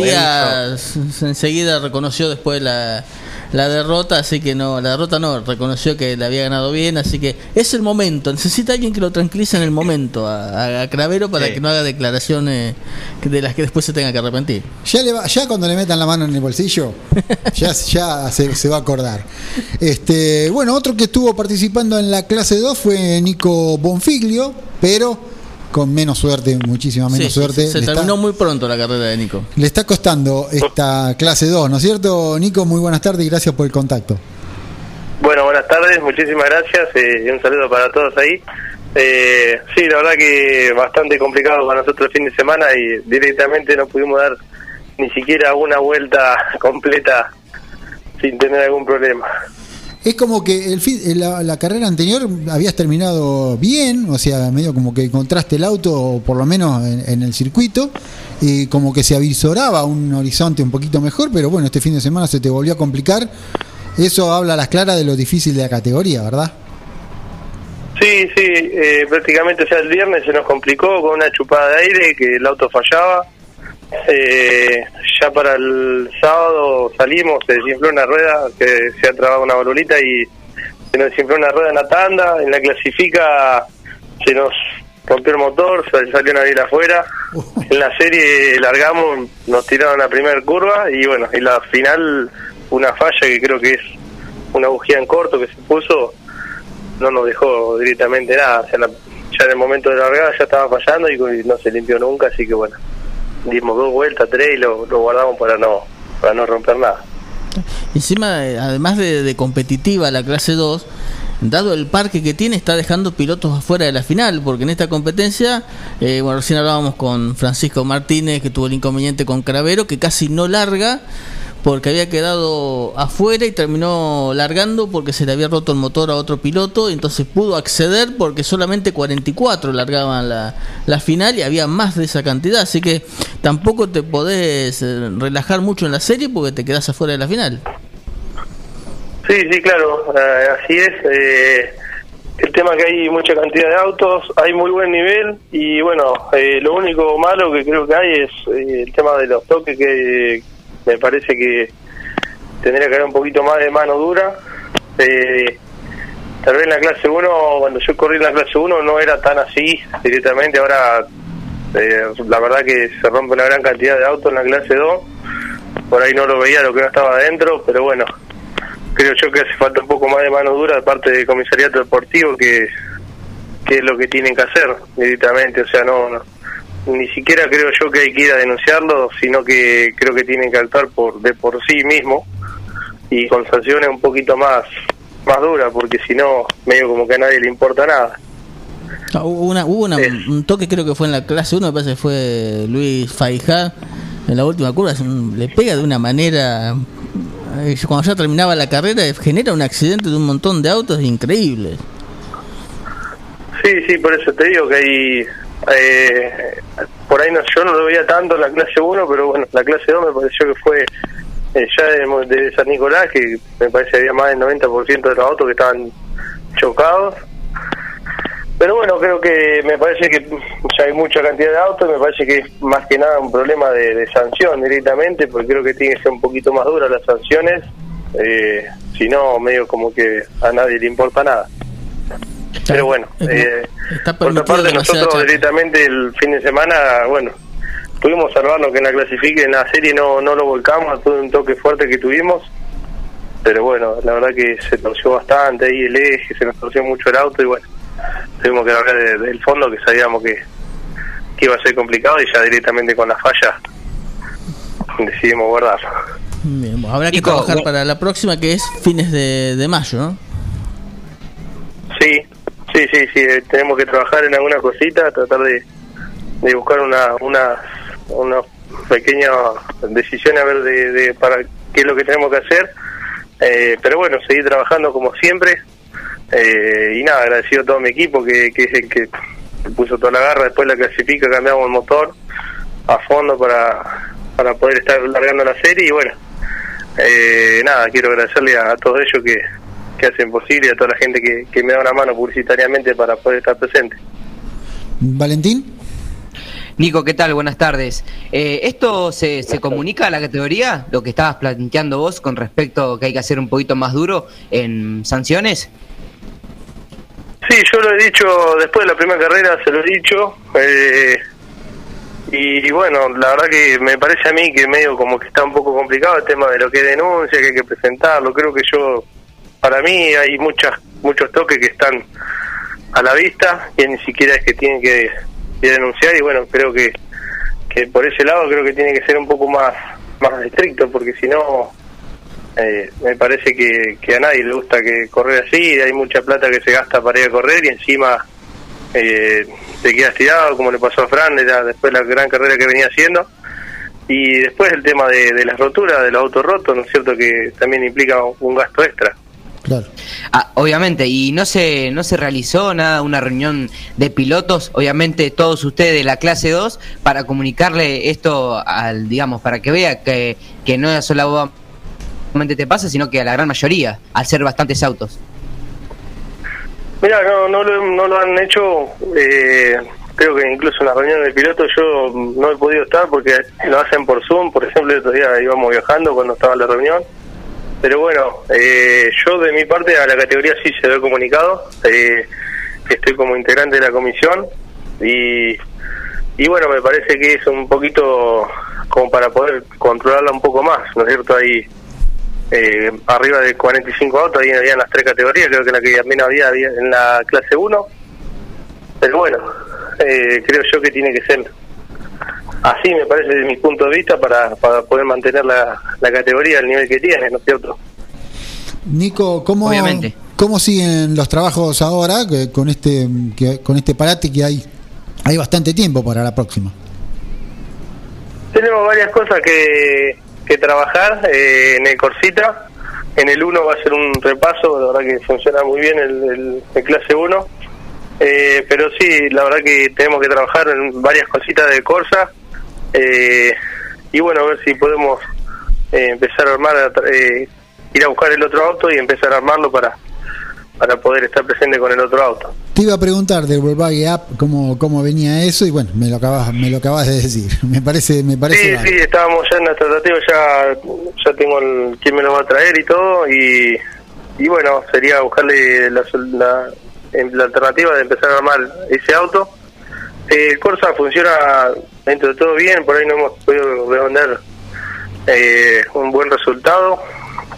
enseguida reconoció después la, la derrota, así que no, la derrota no, reconoció que le había ganado bien, así que es el momento. Necesita alguien que lo tranquilice en el momento a, a- Cravero para Sí. que no haga declaraciones que- de las que después se tenga que arrepentir. Ya, le va- ya cuando le metan la mano en el bolsillo, ya, ya se, se va a acordar. Este, bueno, otro que estuvo participando en la clase 2 fue Nico Bonfiglio, pero con menos suerte, muchísima menos Sí, suerte. se terminó está, muy pronto la carrera de Nico. le está costando esta clase 2, ¿no es cierto? Nico, muy buenas tardes y gracias por el contacto. Bueno, buenas tardes, muchísimas gracias eh, y un saludo para todos ahí. Eh, sí, la verdad que bastante complicado para nosotros el fin de semana y directamente no pudimos dar ni siquiera una vuelta completa sin tener algún problema. Es como que el fin- eh, la, la carrera anterior habías terminado bien, o sea, medio como que encontraste el auto, o por lo menos en, el circuito, y como que se avisoraba un horizonte un poquito mejor, pero bueno, este fin de semana se te volvió a complicar. Eso habla a las claras de lo difícil de la categoría, ¿verdad? Sí, sí, eh, prácticamente, o sea, el viernes se nos complicó con una chupada de aire que el auto fallaba. Eh, ya para el sábado salimos, se desinfló una rueda, que se ha trabado una bolulita y se nos desinfló una rueda en la tanda. En la clasifica se nos rompió el motor, sal- salió una vela afuera. En la serie largamos, nos tiraron la primera curva y bueno, y la final, una falla que creo que es una bujía en corto que se puso no nos dejó directamente nada. O sea, la- ya en el momento de la largada ya estaba fallando y no se limpió nunca, así que bueno, dimos dos vueltas, tres y lo, lo guardamos para no para no romper nada. Encima, eh, además de, de competitiva la clase 2, dado el parque que tiene, está dejando pilotos afuera de la final, porque en esta competencia, eh, bueno, recién hablábamos con Francisco Martínez, que tuvo el inconveniente con Cravero, que casi no larga, porque había quedado afuera y terminó largando porque se le había roto el motor a otro piloto, y entonces pudo acceder porque solamente 44 largaban la, la final y había más de esa cantidad, así que tampoco te podés eh, relajar mucho en la serie porque te quedás afuera de la final. Sí, sí, claro, así es. eh, el tema que hay mucha cantidad de autos, hay muy buen nivel y bueno, eh, lo único malo que creo que hay es eh, el tema de los toques que me parece que tendría que haber un poquito más de mano dura. Eh, tal vez en la clase 1, cuando yo corrí en la clase 1 no era tan así directamente, ahora eh, la verdad que se rompe una gran cantidad de autos en la clase 2, por ahí no lo veía lo que no estaba adentro, pero bueno, creo yo que hace falta un poco más de mano dura de parte del comisariato deportivo que, que es lo que tienen que hacer directamente, o sea, no, no ni siquiera creo yo que hay que ir a denunciarlo, sino que creo que tienen que actuar por de por sí mismo y con sanciones un poquito más más duras, porque si no, medio como que a nadie le importa nada. Ah, Hubo, una, hubo una- un toque, creo que fue en la clase 1, me parece que fue Luis Faijá, en la última curva, le pega de una manera. eh, Cuando ya terminaba la carrera, genera un accidente de un montón de autos increíbles. Sí, sí, por eso te digo que hay... eh, por ahí no, yo no lo veía tanto en la clase 1, pero bueno, la clase 2 me pareció que fue eh, ya de, de San Nicolás, que me parece que había más del 90% de los autos que estaban chocados. Pero bueno, creo que me parece que ya hay mucha cantidad de autos, me parece que es más que nada un problema de, de sanción directamente, porque creo que tiene que ser un poquito más duras las sanciones, eh, si no, medio como que a nadie le importa nada. Pero bueno, eh, Está por otra parte nosotros directamente el fin de semana, bueno, pudimos salvarnos que en la clasifique, en la serie no, no lo volcamos, a todo un toque fuerte que tuvimos, pero bueno, la verdad que se torció bastante ahí el eje, se nos torció mucho el auto y bueno, tuvimos que hablar de- del fondo que sabíamos que, que iba a ser complicado y ya directamente con la falla decidimos guardarlo. Bien, habrá que Nico, trabajar para la próxima, que es fines de, de mayo, ¿no? Sí, sí, sí, sí, eh, tenemos que trabajar en alguna cosita, tratar de, de buscar una, una, una pequeña decisión a ver de, de para qué es lo que tenemos que hacer. Eh, pero bueno, seguir trabajando como siempre. Eh, y nada, agradecido a todo mi equipo que, que es el que puso toda la garra. Después la clasifica, cambiamos el motor a fondo para, para poder estar largando la serie. Y bueno, eh, nada, quiero agradecerle a, a todos ellos que, que hacen posible, a toda la gente que, que me da una mano publicitariamente para poder estar presente. Valentín. Nico, ¿qué tal? Buenas tardes. Eh, ¿Esto se, se comunica a la categoría, lo que estabas planteando vos con respecto que hay que hacer un poquito más duro en sanciones? Sí, yo lo he dicho después de la primera carrera, se lo he dicho. eh, y bueno, la verdad que me parece a mí que medio como que está un poco complicado el tema de lo que es denuncia, que hay que presentarlo. Creo que yo, para mí hay muchas muchos toques que están a la vista y ni siquiera es que tienen que, que denunciar. Y bueno, creo que, que por ese lado creo que tiene que ser un poco más, más estricto, porque si no, eh, me parece que, que a nadie le gusta que correr así, hay mucha plata que se gasta para ir a correr y encima eh, te quedas tirado, como le pasó a Fran, era después la gran carrera que venía haciendo. Y después el tema de, de las roturas, de los autos rotos, ¿no es cierto? Que también implica un gasto extra. Ah, obviamente, y no se, no se realizó nada, una reunión de pilotos, obviamente todos ustedes de la clase 2, para comunicarle esto al, digamos, para que vea que, que no solamente te pasa, sino que a la gran mayoría, al ser bastantes autos. Mira, no, no, lo, no lo han hecho, eh, creo que incluso en la reunión de pilotos yo no he podido estar porque lo hacen por Zoom, por ejemplo, el otro día íbamos viajando cuando estaba la reunión. Pero bueno, eh, yo de mi parte a la categoría sí se lo comunicado, eh, estoy como integrante de la comisión y, y bueno, me parece que es un poquito como para poder controlarla un poco más, ¿no es cierto? Ahí eh, arriba de 45 autos, ahí había las tres categorías, creo que la que también había, había en la clase 1. Pero bueno, eh, creo yo que tiene que ser así, me parece, desde mi punto de vista, para, para poder mantener la, la categoría al nivel que tiene, ¿no es cierto? Nico, ¿cómo, Obviamente. ¿cómo siguen los trabajos ahora que con este que, con este parate que hay hay bastante tiempo para la próxima? Tenemos varias cosas que, que trabajar eh, en el Corsita. En el 1 va a ser un repaso, la verdad que funciona muy bien el, el, el clase 1. Eh, pero sí, la verdad que tenemos que trabajar en varias cositas de Corsa. Eh, y bueno, a ver si podemos eh, empezar a armar, eh, ir a buscar el otro auto y empezar a armarlo para, para poder estar presente con el otro auto. Te iba a preguntar del Volkswagen App cómo, cómo venía eso y bueno, me lo acabas, me lo acabas de decir. Me parece, me parece Sí, sí, estábamos ya en la tratativa, ya, ya tengo el, quién me lo va a traer y todo, y, y bueno, sería buscarle la, la, la alternativa de empezar a armar ese auto. El Corsa funciona dentro de todo bien, por ahí no hemos podido redondear eh, un buen resultado,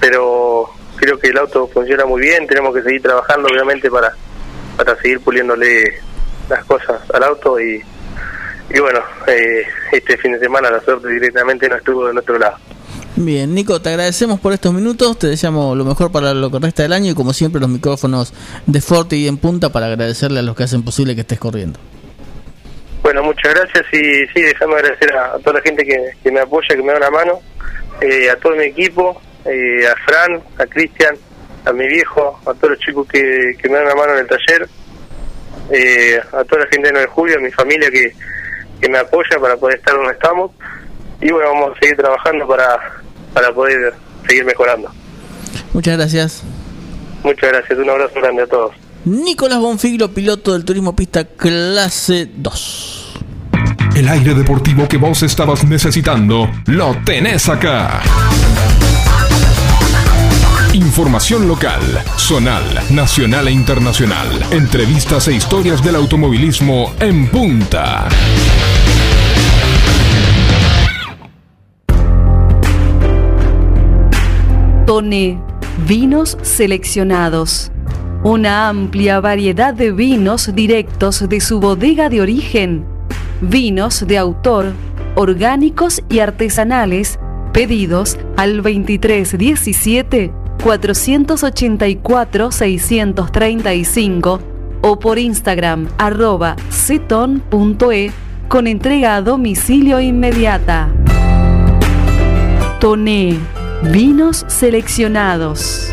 pero creo que el auto funciona muy bien, tenemos que seguir trabajando obviamente para, para seguir puliéndole las cosas al auto y, y bueno, eh, este fin de semana la suerte directamente no estuvo de nuestro lado. Bien, Nico, te agradecemos por estos minutos, te deseamos lo mejor para lo que resta del año y como siempre los micrófonos de Forte y en punta para agradecerle a los que hacen posible que estés corriendo. Muchas gracias y sí, déjame agradecer a, a toda la gente que, que me apoya, que me da una mano, eh, a todo mi equipo, eh, a Fran, a Cristian, a mi viejo, a todos los chicos que, que me dan una mano en el taller, eh, a toda la gente de 9 de julio, a mi familia que, que me apoya para poder estar donde estamos y bueno, vamos a seguir trabajando para, para poder seguir mejorando. Muchas gracias. Muchas gracias, un abrazo grande a todos. Nicolás Bonfiglo, piloto del Turismo Pista Clase 2. El aire deportivo que vos estabas necesitando lo tenés acá. Información local, zonal, nacional e internacional. Entrevistas e historias del automovilismo en punta. Tone, vinos seleccionados. Una amplia variedad de vinos directos de su bodega de origen. Vinos de autor, orgánicos y artesanales, pedidos al 2317 484 635 o por Instagram arroba ceton.e con entrega a domicilio inmediata. Toné, vinos seleccionados.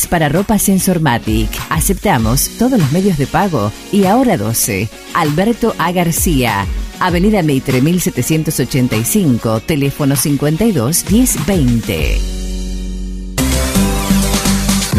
para ropa Sensormatic. Aceptamos todos los medios de pago y ahora 12. Alberto A. García. Avenida Meitre 1785, teléfono 52 1020.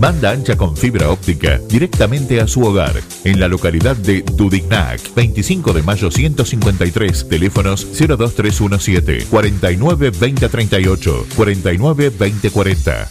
Banda ancha con fibra óptica directamente a su hogar, en la localidad de Dudignac, 25 de mayo 153, teléfonos 02317 49 2038, 49 2040.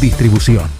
Distribución.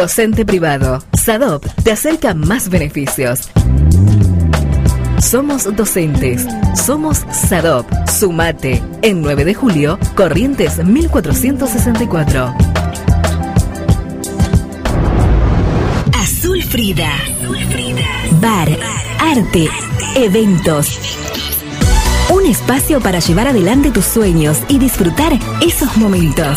Docente privado. SADOP te acerca más beneficios. Somos docentes. Somos SADOP. Sumate. En 9 de julio, Corrientes 1464. Azul Frida. Bar, arte, eventos. Un espacio para llevar adelante tus sueños y disfrutar esos momentos.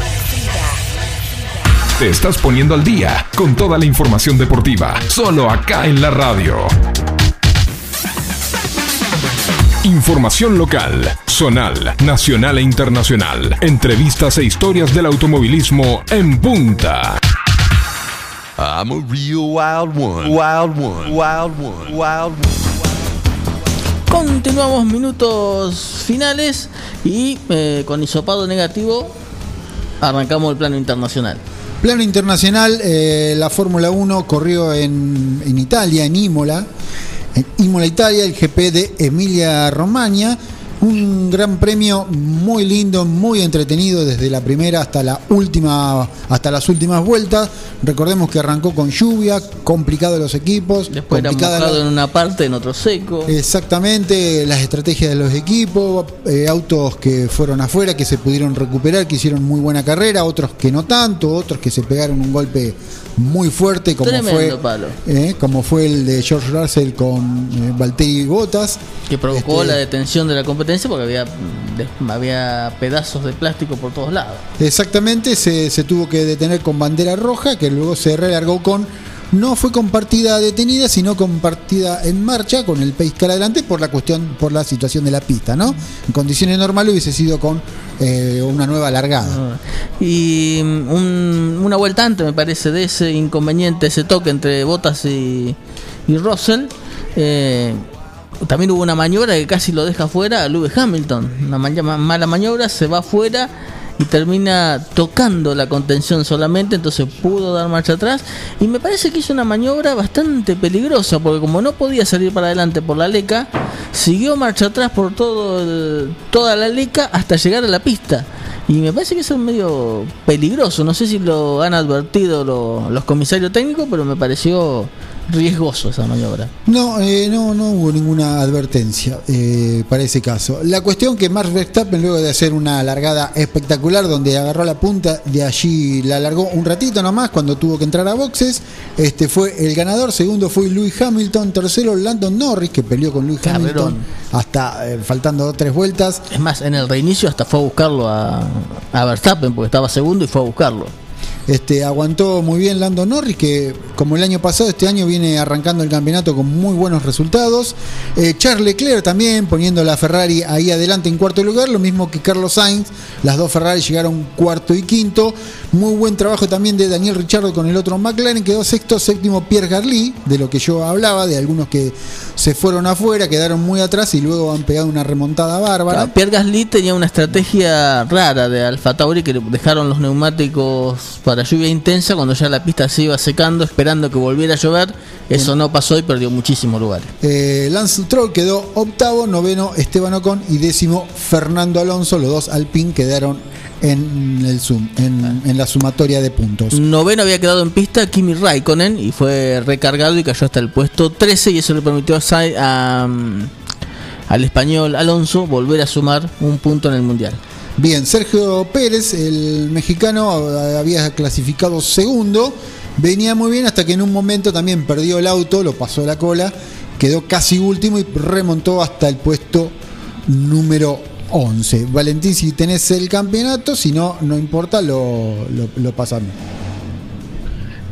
Te estás poniendo al día con toda la información deportiva, solo acá en la radio. Información local, zonal, nacional e internacional. Entrevistas e historias del automovilismo en punta. I'm a real wild one. Wild one. Wild one. Wild one. Continuamos minutos finales y eh, con hisopado negativo arrancamos el plano internacional. Plano internacional, eh, la Fórmula 1 corrió en, en Italia, en Imola. En Imola, Italia, el GP de Emilia Romagna. Un gran premio muy lindo, muy entretenido desde la primera hasta la última, hasta las últimas vueltas. Recordemos que arrancó con lluvia, complicado los equipos, Después era complicada la- en una parte, en otro seco. Exactamente, las estrategias de los equipos, eh, autos que fueron afuera, que se pudieron recuperar, que hicieron muy buena carrera, otros que no tanto, otros que se pegaron un golpe muy fuerte, como Tremendo fue palo. eh, como fue el de George Russell con eh, Valtteri Bottas. Que provocó Este, la detención de la competencia porque había, había pedazos de plástico por todos lados. Exactamente, se, se tuvo que detener con bandera roja, que luego se relargó con. No fue con partida detenida, sino con partida en marcha, con el pace car adelante, por la cuestión, por la situación de la pista, ¿no? En condiciones normales hubiese sido con eh, una nueva largada. Y mm, un- una vuelta antes, me parece, de ese inconveniente, ese toque entre Bottas y, y Russell, eh, también hubo una maniobra que casi lo deja fuera a Lewis Hamilton. Una ma- ma- mala maniobra, se va fuera y termina tocando la contención solamente, entonces pudo dar marcha atrás. Y me parece que hizo una maniobra bastante peligrosa, porque como no podía salir para adelante por la leca, siguió marcha atrás por todo el- toda la leca hasta llegar a la pista. Y me parece que es medio peligroso. No sé si lo han advertido lo- los comisarios técnicos, pero me pareció riesgoso esa maniobra. No, eh, no, no hubo ninguna advertencia eh, para ese caso. La cuestión que Max Verstappen, luego de hacer una largada espectacular, donde agarró la punta, de allí la alargó un ratito nomás, cuando tuvo que entrar a boxes, este fue el ganador. Segundo fue Lewis Hamilton. Tercero, Landon Norris, que peleó con Lewis Carrerón. Hamilton hasta eh, faltando tres vueltas. Es más, en el reinicio hasta fue a buscarlo a, a Verstappen, porque estaba segundo y fue a buscarlo. Este, aguantó muy bien Lando Norris, que como el año pasado, este año viene arrancando el campeonato con muy buenos resultados. Eh, Charles Leclerc también poniendo la Ferrari ahí adelante en cuarto lugar, lo mismo que Carlos Sainz. Las dos Ferrari llegaron cuarto y quinto. Muy buen trabajo también de Daniel Ricciardo con el otro McLaren, quedó sexto, séptimo Pierre Gasly, de lo que yo hablaba, de algunos que se fueron afuera, quedaron muy atrás y luego han pegado una remontada bárbara. Pierre Gasly tenía una estrategia rara de Alfa Tauri que dejaron los neumáticos lluvia intensa cuando ya la pista se iba secando, esperando que volviera a llover. Eso no pasó y perdió muchísimos lugares. Eh, Lance Stroll quedó octavo, noveno Esteban Ocon y décimo Fernando Alonso. Los dos Alpine quedaron en el zoom, en, en la sumatoria de puntos. Noveno había quedado en pista Kimi Raikkonen y fue recargado y cayó hasta el puesto 13 y eso le permitió a, a, mm, al español Alonso volver a sumar un punto en el Mundial. Bien, Sergio Pérez, el mexicano, había clasificado segundo. Venía muy bien hasta que en un momento también perdió el auto, lo pasó a la cola, quedó casi último y remontó hasta el puesto número 11. Valentín, si tenés el campeonato, si no, no importa, lo, lo, lo pasamos.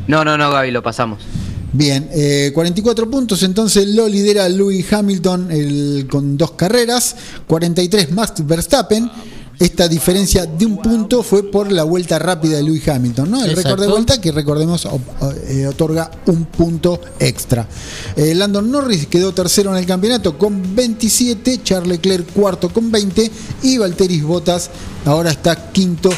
No, no, no, Gaby, lo pasamos. Bien, eh, 44 puntos, entonces lo lidera Louis Hamilton el- con dos carreras, 43 Max Verstappen. Esta diferencia de un punto fue por la vuelta rápida de Louis Hamilton, ¿no? El récord de vuelta que recordemos eh, otorga un punto extra. Eh, Landon Norris quedó tercero en el campeonato con 27, Charles Leclerc cuarto con 20 y Valtteri Bottas ahora está quinto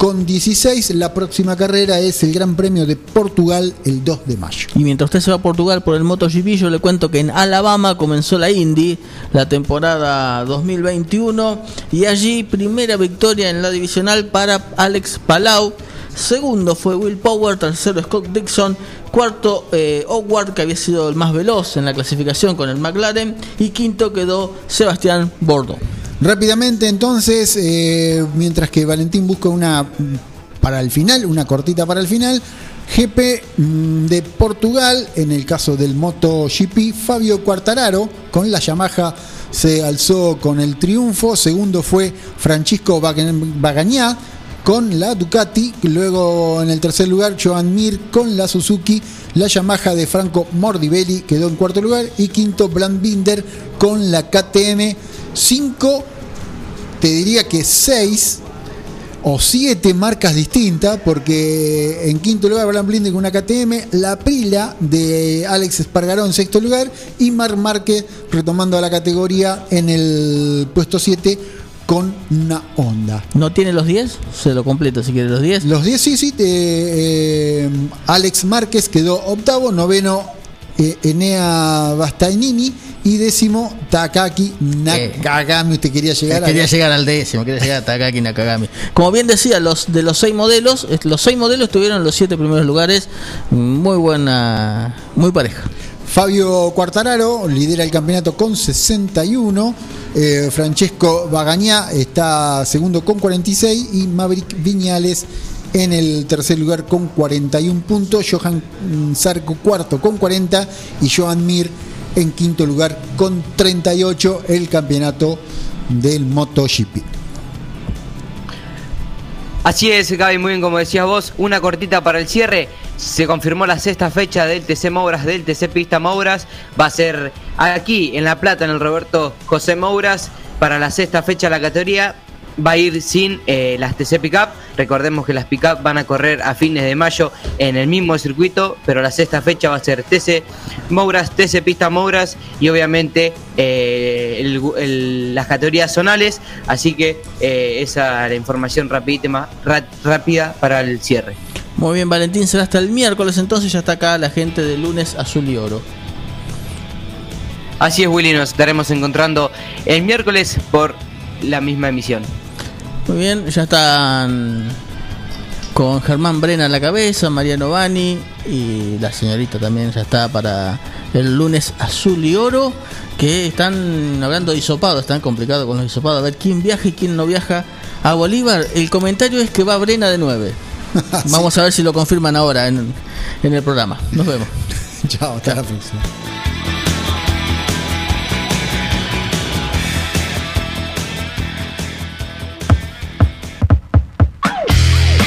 con 16. La próxima carrera es el Gran Premio de Portugal el 2 de mayo. Y mientras usted se va a Portugal por el MotoGP, yo le cuento que en Alabama comenzó la Indy, la temporada 2021, y allí primera victoria en la divisional para Alex Palau. Segundo fue Will Power, tercero Scott Dixon, cuarto eh, Howard, que había sido el más veloz en la clasificación con el McLaren, y quinto quedó Sebastián Bordo. Rápidamente entonces, eh, mientras que Valentín busca una para el final, una cortita para el final, GP mm, de Portugal, en el caso del MotoGP, Fabio Quartararo con la Yamaha se alzó con el triunfo, segundo fue Francisco Baga- Bagañá con la Ducati, luego en el tercer lugar Joan Mir con la Suzuki, la Yamaha de Franco Morbidelli quedó en cuarto lugar. Y quinto Brand Binder con la KTM 5, te diría que 6 o 7 marcas distintas, porque en quinto lugar Brand Binder con una KTM, la Prila de Alex Espargaró en sexto lugar y Mar Márquez retomando a la categoría en el puesto 7 con una Honda. ¿No tiene los 10? Se lo completo si quiere los 10. Los 10 sí, sí. te- eh, Alex Márquez quedó octavo, noveno eh, Enea Bastagnini Y décimo, Takaki Nakagami. Usted quería llegar quería a. llegar al décimo, quería llegar a Takaki Nakagami. Como bien decía, los de los seis modelos, los seis modelos tuvieron los siete primeros lugares. Muy buena, muy pareja. Fabio Quartararo lidera el campeonato con 61. eh, Francesco Bagañá está segundo con 46. Y Maverick Viñales en el tercer lugar con 41 puntos. Johan Zarco cuarto con 40. Y Joan Mir en quinto lugar con 38. El campeonato del MotoGP. Así es, Gaby, muy bien como decías vos, una cortita para el cierre. Se confirmó la sexta fecha del TC Mouras, del TC Pista Mouras. Va a ser aquí en La Plata, en el Roberto José Mouras. Para la sexta fecha la categoría va a ir sin eh, las TC Pickup. Recordemos que las Pickup van a correr a fines de mayo en el mismo circuito, pero la sexta fecha va a ser TC Mouras, TC Pista Mouras y obviamente eh, el- el- las categorías zonales. Así que eh, esa es la información ra- rápida para el cierre. Muy bien, Valentín, será hasta el miércoles entonces. Ya está acá la gente de lunes azul y oro. Así es, Willy, nos estaremos encontrando el miércoles por la misma emisión. Muy bien, ya están con Germán Brena a la cabeza, Mariano Bani y la señorita también ya está para el lunes azul y oro, que están hablando de hisopado, están complicados con los hisopados, a ver quién viaja y quién no viaja a Bolívar. El comentario es que va Brena de 9. Vamos a ver si lo confirman ahora en, en el programa. Nos vemos. Chao, hasta la próxima.